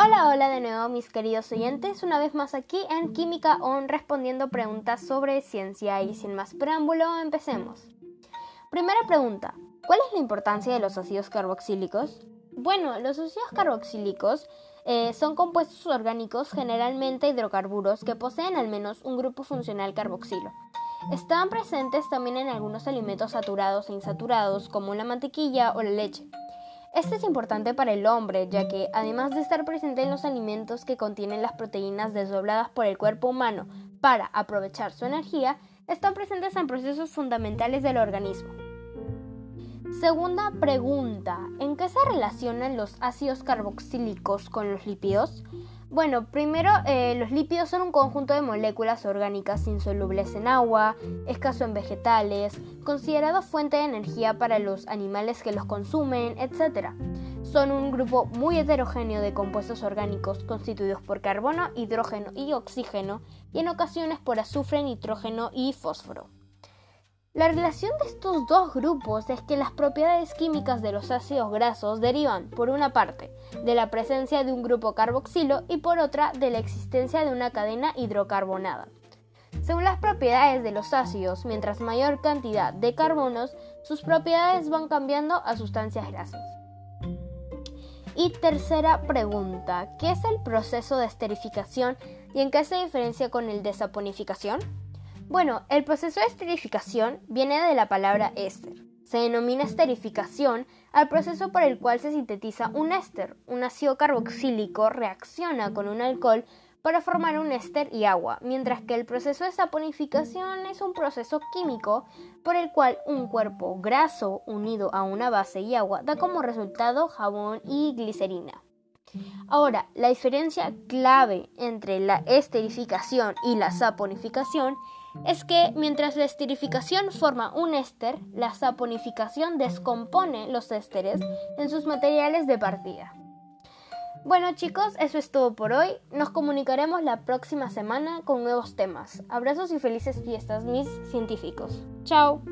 Hola, hola de nuevo mis queridos oyentes, una vez más aquí en Química On respondiendo preguntas sobre ciencia y sin más preámbulo, empecemos. Primera pregunta, ¿cuál es la importancia de los ácidos carboxílicos? Bueno, los ácidos carboxílicos eh, son compuestos orgánicos, generalmente hidrocarburos, que poseen al menos un grupo funcional carboxilo. Están presentes también en algunos alimentos saturados e insaturados, como la mantequilla o la leche. Este es importante para el hombre, ya que además de estar presente en los alimentos que contienen las proteínas desdobladas por el cuerpo humano para aprovechar su energía, están presentes en procesos fundamentales del organismo. Segunda pregunta, ¿en qué se relacionan los ácidos carboxílicos con los lípidos? Bueno, primero, eh, los lípidos son un conjunto de moléculas orgánicas insolubles en agua, escaso en vegetales, considerado fuente de energía para los animales que los consumen, etc. Son un grupo muy heterogéneo de compuestos orgánicos constituidos por carbono, hidrógeno y oxígeno, y en ocasiones por azufre, nitrógeno y fósforo. La relación de estos dos grupos es que las propiedades químicas de los ácidos grasos derivan, por una parte, de la presencia de un grupo carboxilo y por otra, de la existencia de una cadena hidrocarbonada. Según las propiedades de los ácidos, mientras mayor cantidad de carbonos, sus propiedades van cambiando a sustancias grasas. Y tercera pregunta, ¿qué es el proceso de esterificación y en qué se diferencia con el de saponificación? Bueno, el proceso de esterificación viene de la palabra éster. Se denomina esterificación al proceso por el cual se sintetiza un éster. Un ácido carboxílico reacciona con un alcohol para formar un éster y agua, mientras que el proceso de saponificación es un proceso químico por el cual un cuerpo graso unido a una base y agua da como resultado jabón y glicerina. Ahora, la diferencia clave entre la esterificación y la saponificación es que mientras la esterificación forma un éster, la saponificación descompone los ésteres en sus materiales de partida. Bueno chicos, eso es todo por hoy. Nos comunicaremos la próxima semana con nuevos temas. Abrazos y felices fiestas, mis científicos. Chao.